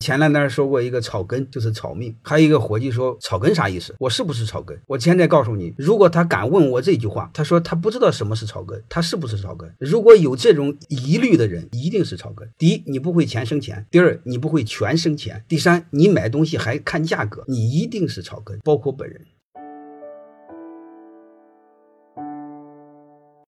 前两天说过一个草根就是草命还有一个伙计说草根啥意思？我是不是草根？我现在告诉你如果他敢问我这句话他说他不知道什么是草根他是不是草根？如果有这种疑虑的人一定是草根。第一你不会钱生钱。第二你不会权生钱。第三你买东西还看价格你一定是草根包括本人。